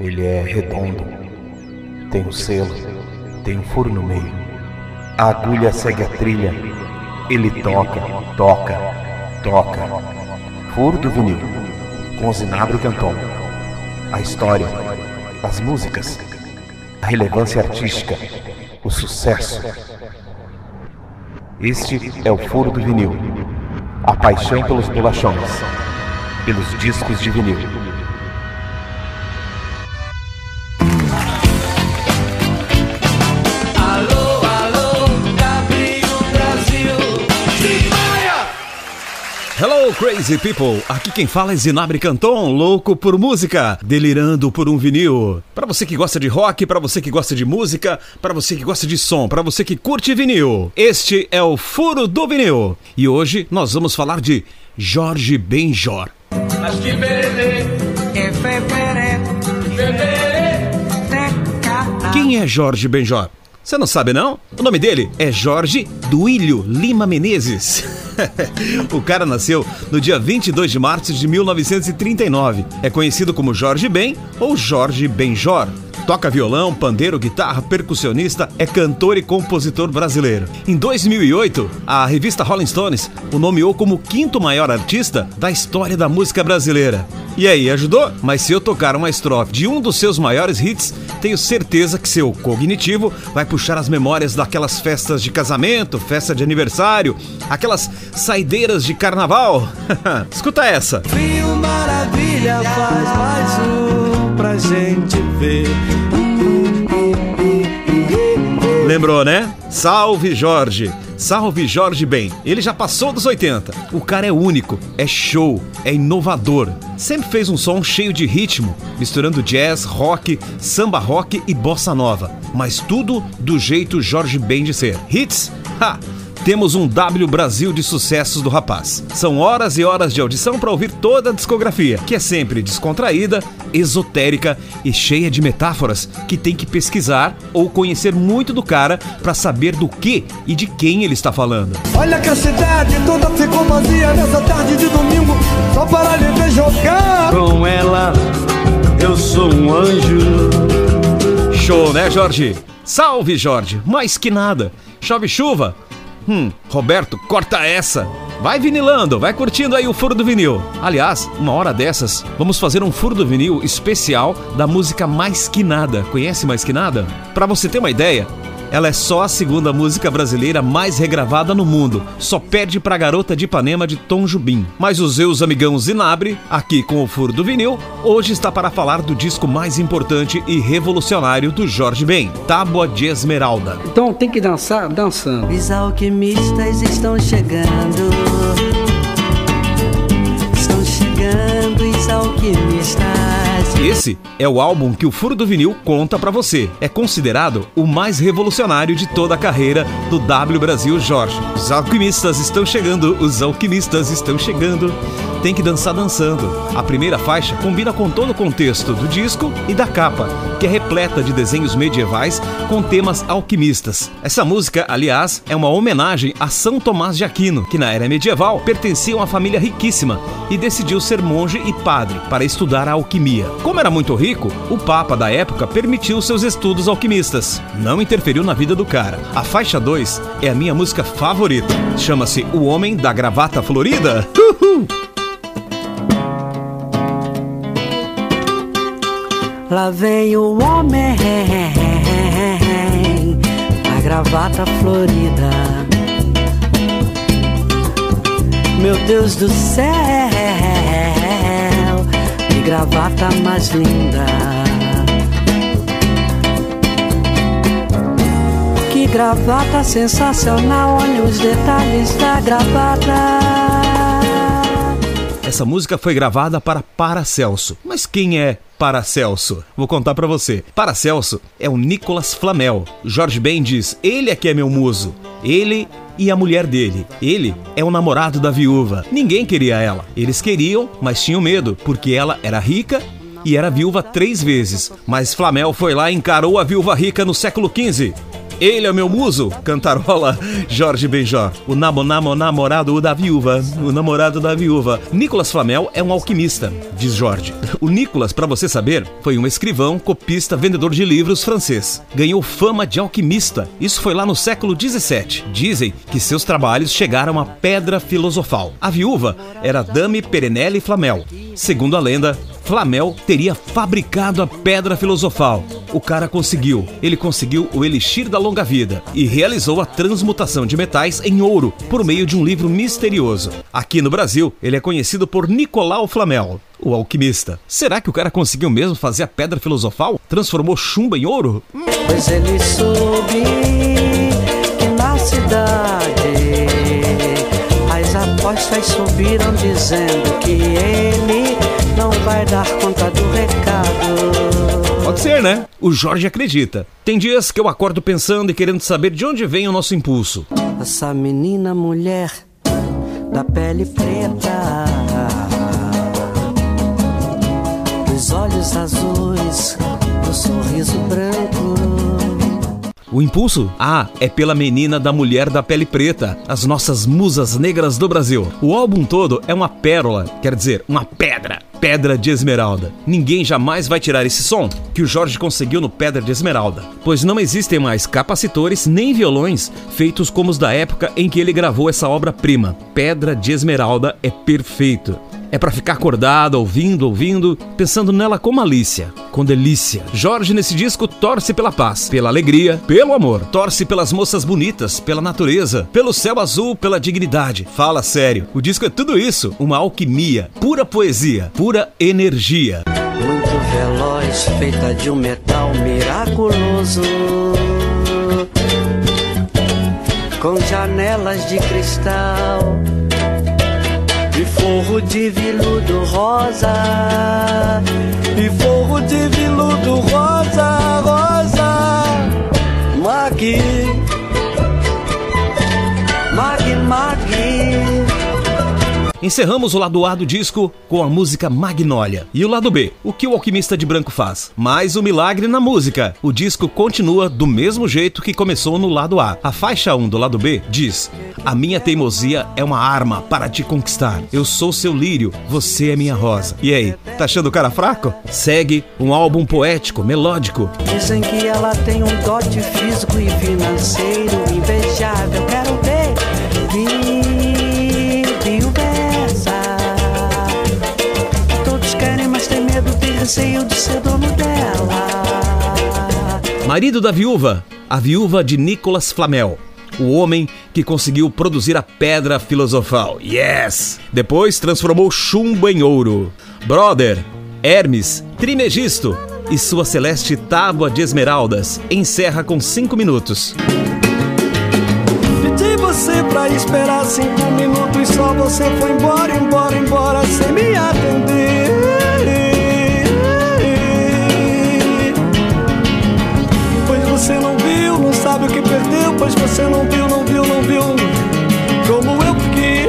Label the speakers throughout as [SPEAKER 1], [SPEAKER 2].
[SPEAKER 1] Ele é redondo, tem um selo, tem um furo no meio. A agulha segue a trilha. Ele toca, toca, toca. Furo do vinil, com Zinabro Canton. A história, as músicas, a relevância artística, o sucesso. Este é o furo do vinil. A paixão pelos bolachões, pelos discos de vinil.
[SPEAKER 2] Crazy people! Aqui quem fala é Zinabre Canton, louco por música, delirando por um vinil. Pra você que gosta de rock, pra você que gosta de música, pra você que gosta de som, pra você que curte vinil. Este é o Furo do Vinil. E hoje nós vamos falar de Jorge Benjor. Quem é Jorge Benjor? Você não sabe não? O nome dele é Jorge Duílio Lima Menezes. o cara nasceu no dia 22 de março de 1939. É conhecido como Jorge Ben ou Jorge Benjor. Toca violão, pandeiro, guitarra, percussionista, é cantor e compositor brasileiro. Em 2008, a revista Rolling Stones o nomeou como o quinto maior artista da história da música brasileira. E aí, ajudou? Mas se eu tocar uma estrofe de um dos seus maiores hits, tenho certeza que seu cognitivo vai puxar as memórias daquelas festas de casamento, festa de aniversário, aquelas saideiras de carnaval. Escuta essa.
[SPEAKER 3] Fio Maravilha faz mais um pra gente ver.
[SPEAKER 2] Lembrou, né? Salve Jorge! Salve Jorge Bem. Ele já passou dos 80. O cara é único, é show, é inovador. Sempre fez um som cheio de ritmo, misturando jazz, rock, samba rock e bossa nova. Mas tudo do jeito Jorge Ben de ser. Hits? Ha! Temos um W Brasil de sucessos do rapaz. São horas e horas de audição para ouvir toda a discografia, que é sempre descontraída, esotérica e cheia de metáforas que tem que pesquisar ou conhecer muito do cara para saber do que e de quem ele está falando.
[SPEAKER 4] Olha que a cidade toda ficou vazia nessa tarde de domingo, só para lhe ver jogar.
[SPEAKER 5] Com ela, eu sou um anjo.
[SPEAKER 2] Show, né, Jorge? Salve, Jorge! Mais que nada. Chove chuva? Hum, Roberto, corta essa. Vai vinilando, vai curtindo aí o furo do vinil. Aliás, uma hora dessas, vamos fazer um furo do vinil especial da música Mais Que Nada. Conhece Mais Que Nada? Pra você ter uma ideia, ela é só a segunda música brasileira mais regravada no mundo. Só perde pra Garota de Ipanema de Tom Jubim. Mas os seus amigão Zinabre, aqui com o Furo do Vinil, hoje está para falar do disco mais importante e revolucionário do Jorge Ben, Tábua de Esmeralda.
[SPEAKER 6] Então tem que dançar dançando.
[SPEAKER 3] Os alquimistas estão chegando. Estão chegando os alquimistas.
[SPEAKER 2] Esse é o álbum que o Furo do Vinil conta pra você. É considerado o mais revolucionário de toda a carreira do W Brasil Jorge. Os alquimistas estão chegando, os alquimistas estão chegando. Tem que dançar dançando. A primeira faixa combina com todo o contexto do disco e da capa, que é repleta de desenhos medievais com temas alquimistas. Essa música, aliás, é uma homenagem a São Tomás de Aquino, que na era medieval pertencia a uma família riquíssima e decidiu ser monge e padre para estudar a alquimia. Como era muito rico, o Papa da época permitiu seus estudos alquimistas. Não interferiu na vida do cara. A faixa 2 é a minha música favorita. Chama-se O Homem da Gravata Florida. Uhul!
[SPEAKER 3] Lá vem o homem, a gravata florida. Meu Deus do céu, que gravata mais linda. Que gravata sensacional, olha os detalhes da gravata.
[SPEAKER 2] Essa música foi gravada para Paracelso. Mas quem é Paracelso? Vou contar pra você. Paracelso é o Nicolas Flamel. Jorge Ben diz: ele é que é meu muso. Ele e a mulher dele. Ele é o namorado da viúva. Ninguém queria ela. Eles queriam, mas tinham medo, porque ela era rica e era viúva três vezes. Mas Flamel foi lá e encarou a viúva rica no século XV. Ele é meu muso, cantarola Jorge Benjó. O namo, namo, namorado da viúva, o namorado da viúva. Nicolas Flamel é um alquimista, diz Jorge. O Nicolas, para você saber, foi um escrivão, copista, vendedor de livros francês. Ganhou fama de alquimista. Isso foi lá no século 17. Dizem que seus trabalhos chegaram à pedra filosofal. A viúva era Dame Perenelle Flamel. Segundo a lenda, Flamel teria fabricado a pedra filosofal. O cara conseguiu. Ele conseguiu o elixir da longa vida e realizou a transmutação de metais em ouro por meio de um livro misterioso. Aqui no Brasil, ele é conhecido por Nicolau Flamel, o alquimista. Será que o cara conseguiu mesmo fazer a pedra filosofal? Transformou chumbo em ouro?
[SPEAKER 3] Pois ele soube que na cidade as apostas subiram dizendo que ele não vai dar conta do recado.
[SPEAKER 2] Pode ser, né? O Jorge acredita. Tem dias que eu acordo pensando e querendo saber de onde vem o nosso impulso.
[SPEAKER 3] Essa menina mulher da pele preta, os olhos azuis, o sorriso branco.
[SPEAKER 2] O impulso? Ah, é pela menina da mulher da pele preta, as nossas musas negras do Brasil. O álbum todo é uma pérola, quer dizer, uma pedra. Pedra de Esmeralda. Ninguém jamais vai tirar esse som que o Jorge conseguiu no Pedra de Esmeralda, pois não existem mais capacitores nem violões feitos como os da época em que ele gravou essa obra-prima. Pedra de Esmeralda é perfeito. É para ficar acordado, ouvindo, ouvindo, pensando nela com malícia, com delícia. Jorge nesse disco torce pela paz, pela alegria, pelo amor. Torce pelas moças bonitas, pela natureza, pelo céu azul, pela dignidade. Fala sério. O disco é tudo isso, uma alquimia, pura poesia, pura energia.
[SPEAKER 3] Muito veloz, feita de um metal miraculoso. Com janelas de cristal forro de veludo rosa. E forro de veludo rosa, rosa. Mag,
[SPEAKER 2] Encerramos o lado A do disco com a música Magnólia. E o lado B, o que o alquimista de branco faz? Mais um milagre na música. O disco continua do mesmo jeito que começou no lado A. A faixa 1 do lado B diz: A minha teimosia é uma arma para te conquistar. Eu sou seu lírio, você é minha rosa. E aí, tá achando o cara fraco? Segue um álbum poético, melódico.
[SPEAKER 3] Dizem que ela tem um dote físico e financeiro invejável. Quero ver, receio de ser dono dela.
[SPEAKER 2] Marido da viúva, a viúva de Nicolas Flamel. O homem que conseguiu produzir a pedra filosofal. Yes! Depois transformou chumbo em ouro. Brother, Hermes, Trimegisto e sua celeste tábua de esmeraldas encerra com 5 minutos.
[SPEAKER 4] Pedi você pra esperar cinco minutos Só você foi embora, embora, embora Sem me atender Pois você não viu, não viu, não viu Como eu fiquei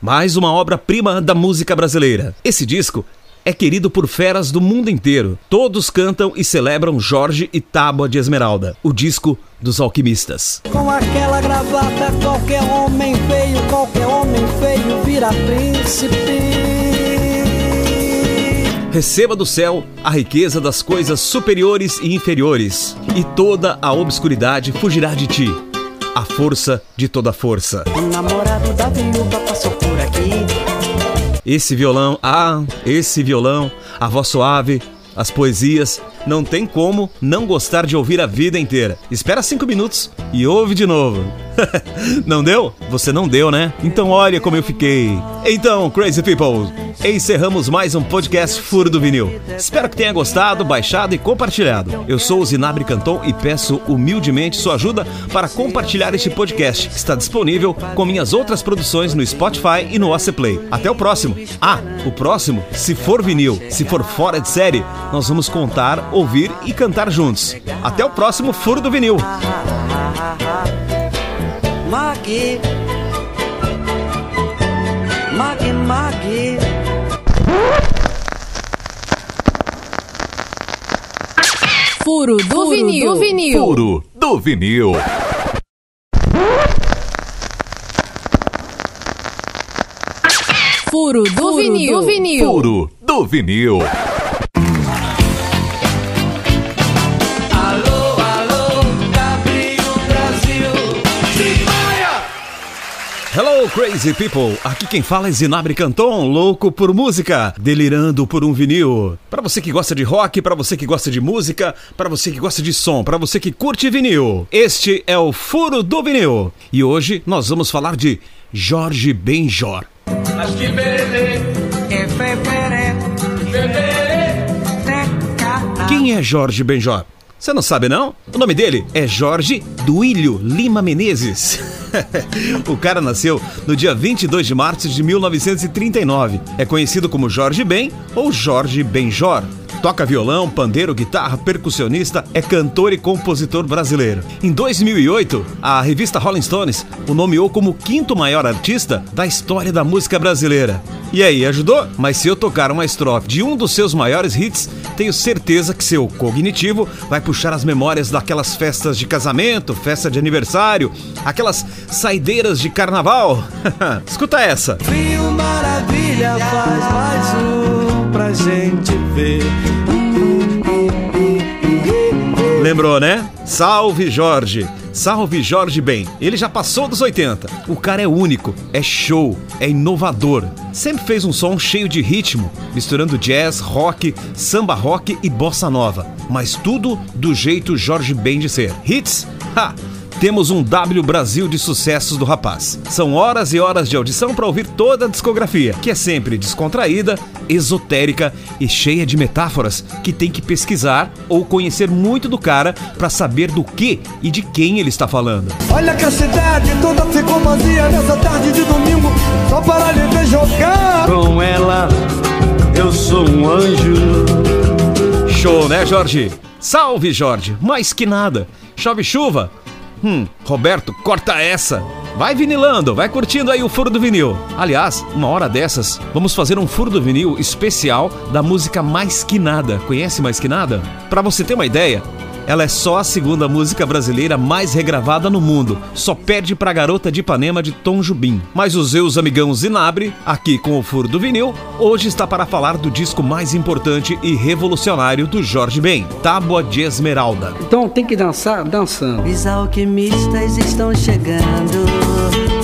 [SPEAKER 2] Mais uma obra-prima da música brasileira. Esse disco é querido por feras do mundo inteiro. Todos cantam e celebram Jorge e Tábua de Esmeralda, o disco dos alquimistas.
[SPEAKER 3] Com aquela gravata, qualquer homem feio, qualquer homem feio vira príncipe.
[SPEAKER 2] Receba do céu a riqueza das coisas superiores e inferiores, e toda a obscuridade fugirá de ti. A força de toda força.
[SPEAKER 3] O namorado da viúva passou por aqui.
[SPEAKER 2] Esse violão, ah, esse violão, a voz suave, as poesias, não tem como não gostar de ouvir a vida inteira. Espera cinco minutos e ouve de novo. não deu? Você não deu, né? Então olha como eu fiquei. Então, Crazy People, encerramos mais um podcast Furo do Vinil. Espero que tenha gostado, baixado e compartilhado. Eu sou o Zinabre Canton e peço humildemente sua ajuda para compartilhar este podcast, que está disponível com minhas outras produções no Spotify e no Play. Até o próximo. Ah, o próximo, se for vinil, se for fora de série, nós vamos contar, ouvir e cantar juntos. Até o próximo Furo do Vinil.
[SPEAKER 3] Mag, mag, mag.
[SPEAKER 7] Furo do Furo vinil. do vinil.
[SPEAKER 8] Furo do vinil.
[SPEAKER 7] Furo do Furo vinil. do vinil.
[SPEAKER 8] Furo do vinil.
[SPEAKER 2] Crazy people! Aqui quem fala é Zinabre Canton, louco por música, delirando por um vinil. Para você que gosta de rock, para você que gosta de música, para você que gosta de som, para você que curte vinil. Este é o Furo do Vinil. E hoje nós vamos falar de Jorge Benjor. Quem é Jorge Benjor? Você não sabe não? O nome dele é Jorge Duílio Lima Menezes. o cara nasceu no dia 22 de março de 1939. É conhecido como Jorge Ben ou Jorge Benjor. Toca violão, pandeiro, guitarra, percussionista, é cantor e compositor brasileiro. Em 2008, a revista Rolling Stones o nomeou como o quinto maior artista da história da música brasileira. E aí, ajudou? Mas se eu tocar uma estrofe de um dos seus maiores hits, tenho certeza que seu cognitivo vai puxar as memórias daquelas festas de casamento, festa de aniversário, aquelas saideiras de carnaval. Escuta essa.
[SPEAKER 4] Maravilha faz mais um pra gente ver.
[SPEAKER 2] Lembrou, né? Salve Jorge! Salve Jorge Bem. Ele já passou dos 80. O cara é único, é show, é inovador. Sempre fez um som cheio de ritmo, misturando jazz, rock, samba rock e bossa nova. Mas tudo do jeito Jorge Ben de ser. Hits? Ha! Temos um W Brasil de sucessos do rapaz. São horas e horas de audição para ouvir toda a discografia, que é sempre descontraída, esotérica e cheia de metáforas que tem que pesquisar ou conhecer muito do cara para saber do que e de quem ele está falando.
[SPEAKER 4] Olha que a cidade toda ficou vazia nessa tarde de domingo, só para lhe ver jogar.
[SPEAKER 5] Com ela, eu sou um anjo.
[SPEAKER 2] Show, né, Jorge? Salve, Jorge! Mais que nada. Chove chuva? Hum, Roberto, corta essa. Vai vinilando, vai curtindo aí o furo do vinil. Aliás, uma hora dessas, vamos fazer um furo do vinil especial da música Mais Que Nada. Conhece Mais Que Nada? Para você ter uma ideia, ela é só a segunda música brasileira mais regravada no mundo, só perde pra Garota de Ipanema de Tom Jubim. Mas os seus amigão Zinabre, aqui com o Furo do Vinil, hoje está para falar do disco mais importante e revolucionário do Jorge Ben, Tábua de Esmeralda.
[SPEAKER 6] Então tem que dançar dançando.
[SPEAKER 3] Os alquimistas estão chegando.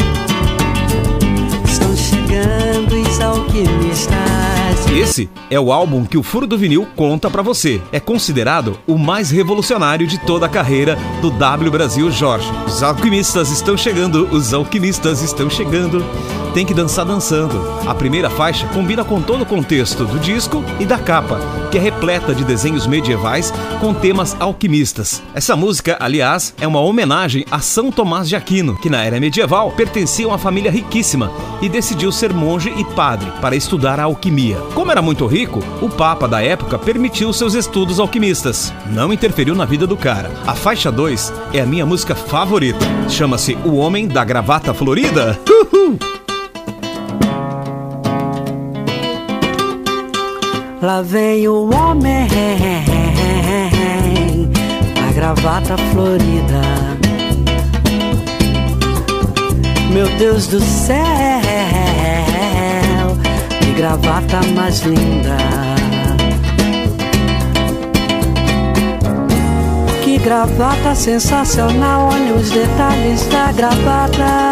[SPEAKER 2] Esse é o álbum que o Furo do Vinil conta para você. É considerado o mais revolucionário de toda a carreira do W Brasil Jorge. Os alquimistas estão chegando, os alquimistas estão chegando. Tem que dançar dançando. A primeira faixa combina com todo o contexto do disco e da capa, que é repleta de desenhos medievais com temas alquimistas. Essa música, aliás, é uma homenagem a São Tomás de Aquino, que na era medieval pertencia a uma família riquíssima e decidiu ser monge e padre para estudar a alquimia. Como era muito rico, o Papa da época permitiu seus estudos alquimistas. Não interferiu na vida do cara. A faixa 2 é a minha música favorita. Chama-se O Homem da Gravata Florida. Uhul!
[SPEAKER 3] Lá vem o homem, a gravata florida. Meu Deus do céu, que gravata mais linda. Que gravata sensacional, olha os detalhes da gravata.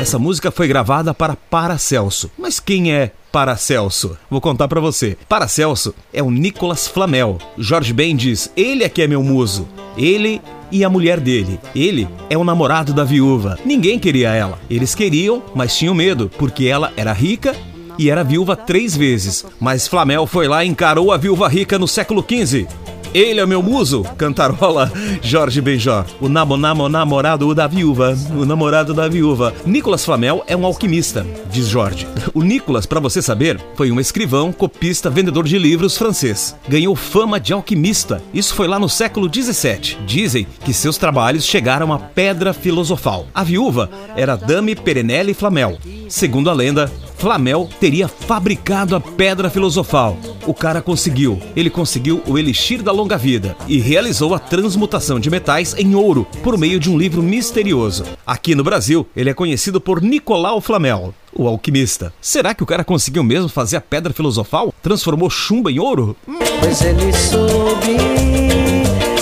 [SPEAKER 2] Essa música foi gravada para Paracelso. Mas quem é Paracelso? Vou contar para você. Paracelso é o Nicolas Flamel. Jorge Ben diz: ele é que é meu muso. Ele e a mulher dele. Ele é o namorado da viúva. Ninguém queria ela. Eles queriam, mas tinham medo, porque ela era rica e era viúva três vezes. Mas Flamel foi lá e encarou a viúva rica no século XV. Ele é meu muso, cantarola Jorge Benjor. O namo, namo, namorado da viúva. O namorado da viúva. Nicolas Flamel é um alquimista, diz Jorge. O Nicolas, para você saber, foi um escrivão, copista, vendedor de livros francês. Ganhou fama de alquimista. Isso foi lá no século 17. Dizem que seus trabalhos chegaram à pedra filosofal. A viúva era Dame Perenelle Flamel. Segundo a lenda, Flamel teria fabricado a pedra filosofal. O cara conseguiu. Ele conseguiu o elixir da longa vida e realizou a transmutação de metais em ouro por meio de um livro misterioso. Aqui no Brasil, ele é conhecido por Nicolau Flamel, o alquimista. Será que o cara conseguiu mesmo fazer a pedra filosofal? Transformou chumbo em ouro?
[SPEAKER 3] Pois ele soube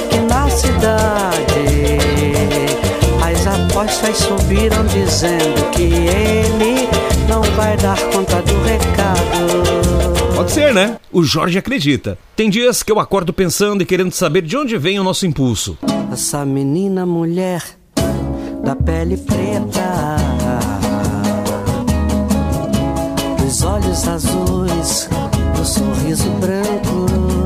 [SPEAKER 3] que na cidade as apostas subiram dizendo que ele vai dar conta do recado.
[SPEAKER 2] Pode ser, né? O Jorge acredita. Tem dias que eu acordo pensando e querendo saber de onde vem o nosso impulso.
[SPEAKER 3] Essa menina mulher da pele preta, dos olhos azuis, do sorriso branco.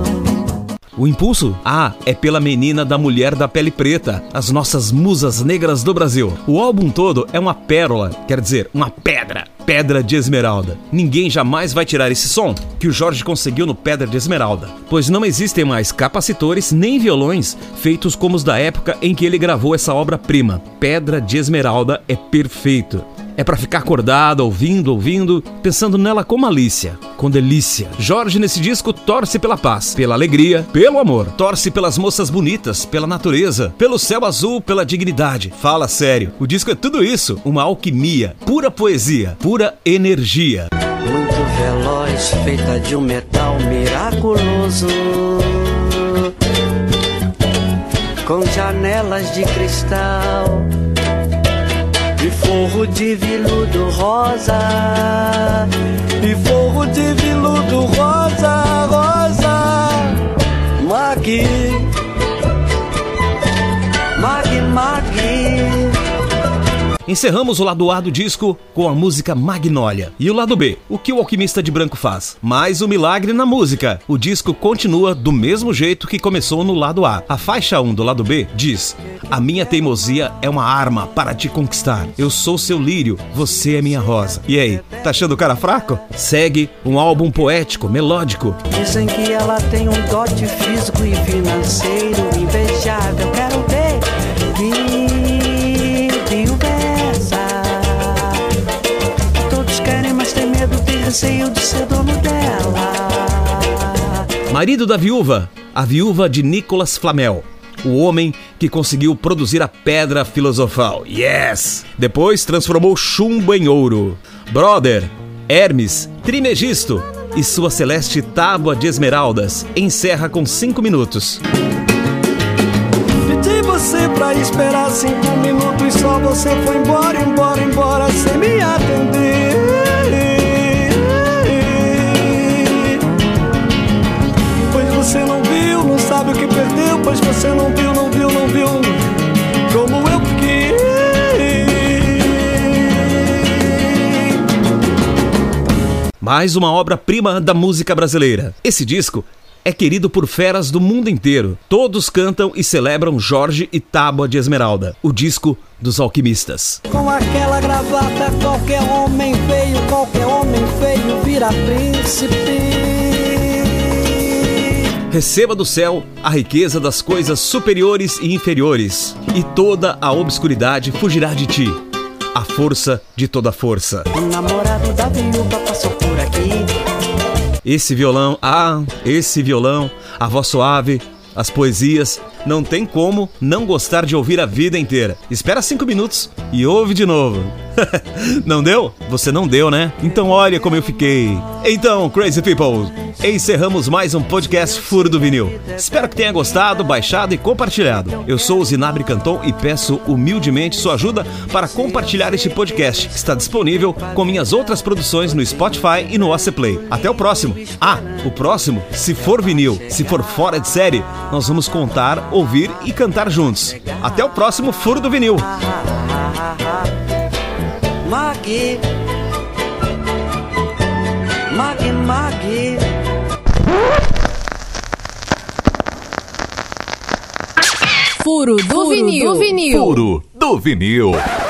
[SPEAKER 2] O impulso? Ah, é pela menina da mulher da pele preta, as nossas musas negras do Brasil. O álbum todo é uma pérola, quer dizer, uma pedra. Pedra de Esmeralda. Ninguém jamais vai tirar esse som que o Jorge conseguiu no Pedra de Esmeralda, pois não existem mais capacitores nem violões feitos como os da época em que ele gravou essa obra-prima. Pedra de Esmeralda é perfeito. É para ficar acordado, ouvindo, ouvindo, pensando nela com malícia, com delícia. Jorge nesse disco torce pela paz, pela alegria, pelo amor. Torce pelas moças bonitas, pela natureza, pelo céu azul, pela dignidade. Fala sério. O disco é tudo isso, uma alquimia, pura poesia, pura energia.
[SPEAKER 3] Muito veloz, feita de um metal miraculoso. Com janelas de cristal e forro de veludo rosa.
[SPEAKER 4] E forro de veludo rosa, rosa. Magui,
[SPEAKER 2] Encerramos o lado A do disco com a música Magnólia. E o lado B, o que o alquimista de branco faz? Mais um milagre na música. O disco continua do mesmo jeito que começou no lado A. A faixa 1 do lado B diz: A minha teimosia é uma arma para te conquistar. Eu sou seu lírio, você é minha rosa. E aí, tá achando o cara fraco? Segue um álbum poético, melódico.
[SPEAKER 3] Dizem que ela tem um dote físico e financeiro invejável. Quero ver receio de ser dono dela.
[SPEAKER 2] Marido da viúva, a viúva de Nicolas Flamel. O homem que conseguiu produzir a pedra filosofal. Yes! Depois transformou chumbo em ouro. Brother, Hermes, Trimegisto e sua celeste tábua de esmeraldas encerra com 5 minutos.
[SPEAKER 4] pedi você pra esperar cinco minutos. Só você foi embora, embora, embora, sem me atender. Pois você não viu, não viu, não viu. Como eu fiquei.
[SPEAKER 2] Mais uma obra-prima da música brasileira. Esse disco é querido por feras do mundo inteiro. Todos cantam e celebram Jorge e Tábua de Esmeralda, o disco dos alquimistas.
[SPEAKER 3] Com aquela gravata, qualquer homem feio, qualquer homem feio vira príncipe.
[SPEAKER 2] Receba do céu a riqueza das coisas superiores e inferiores, e toda a obscuridade fugirá de ti. A força de toda força.
[SPEAKER 3] O namorado da viúva passou por aqui.
[SPEAKER 2] Esse violão, ah, esse violão, a voz suave, as poesias, não tem como não gostar de ouvir a vida inteira. Espera cinco minutos e ouve de novo. não deu? Você não deu, né? Então olha como eu fiquei. Então, Crazy People, encerramos mais um podcast Furo do Vinil. Espero que tenha gostado, baixado e compartilhado. Eu sou o Zinabre Canton e peço humildemente sua ajuda para compartilhar este podcast, que está disponível com minhas outras produções no Spotify e no Play. Até o próximo. Ah, o próximo, se for vinil, se for fora de série, nós vamos contar, ouvir e cantar juntos. Até o próximo Furo do Vinil.
[SPEAKER 3] Mag, mag, mag.
[SPEAKER 7] Furo do vinil. Do vinil.
[SPEAKER 8] Furo do vinil.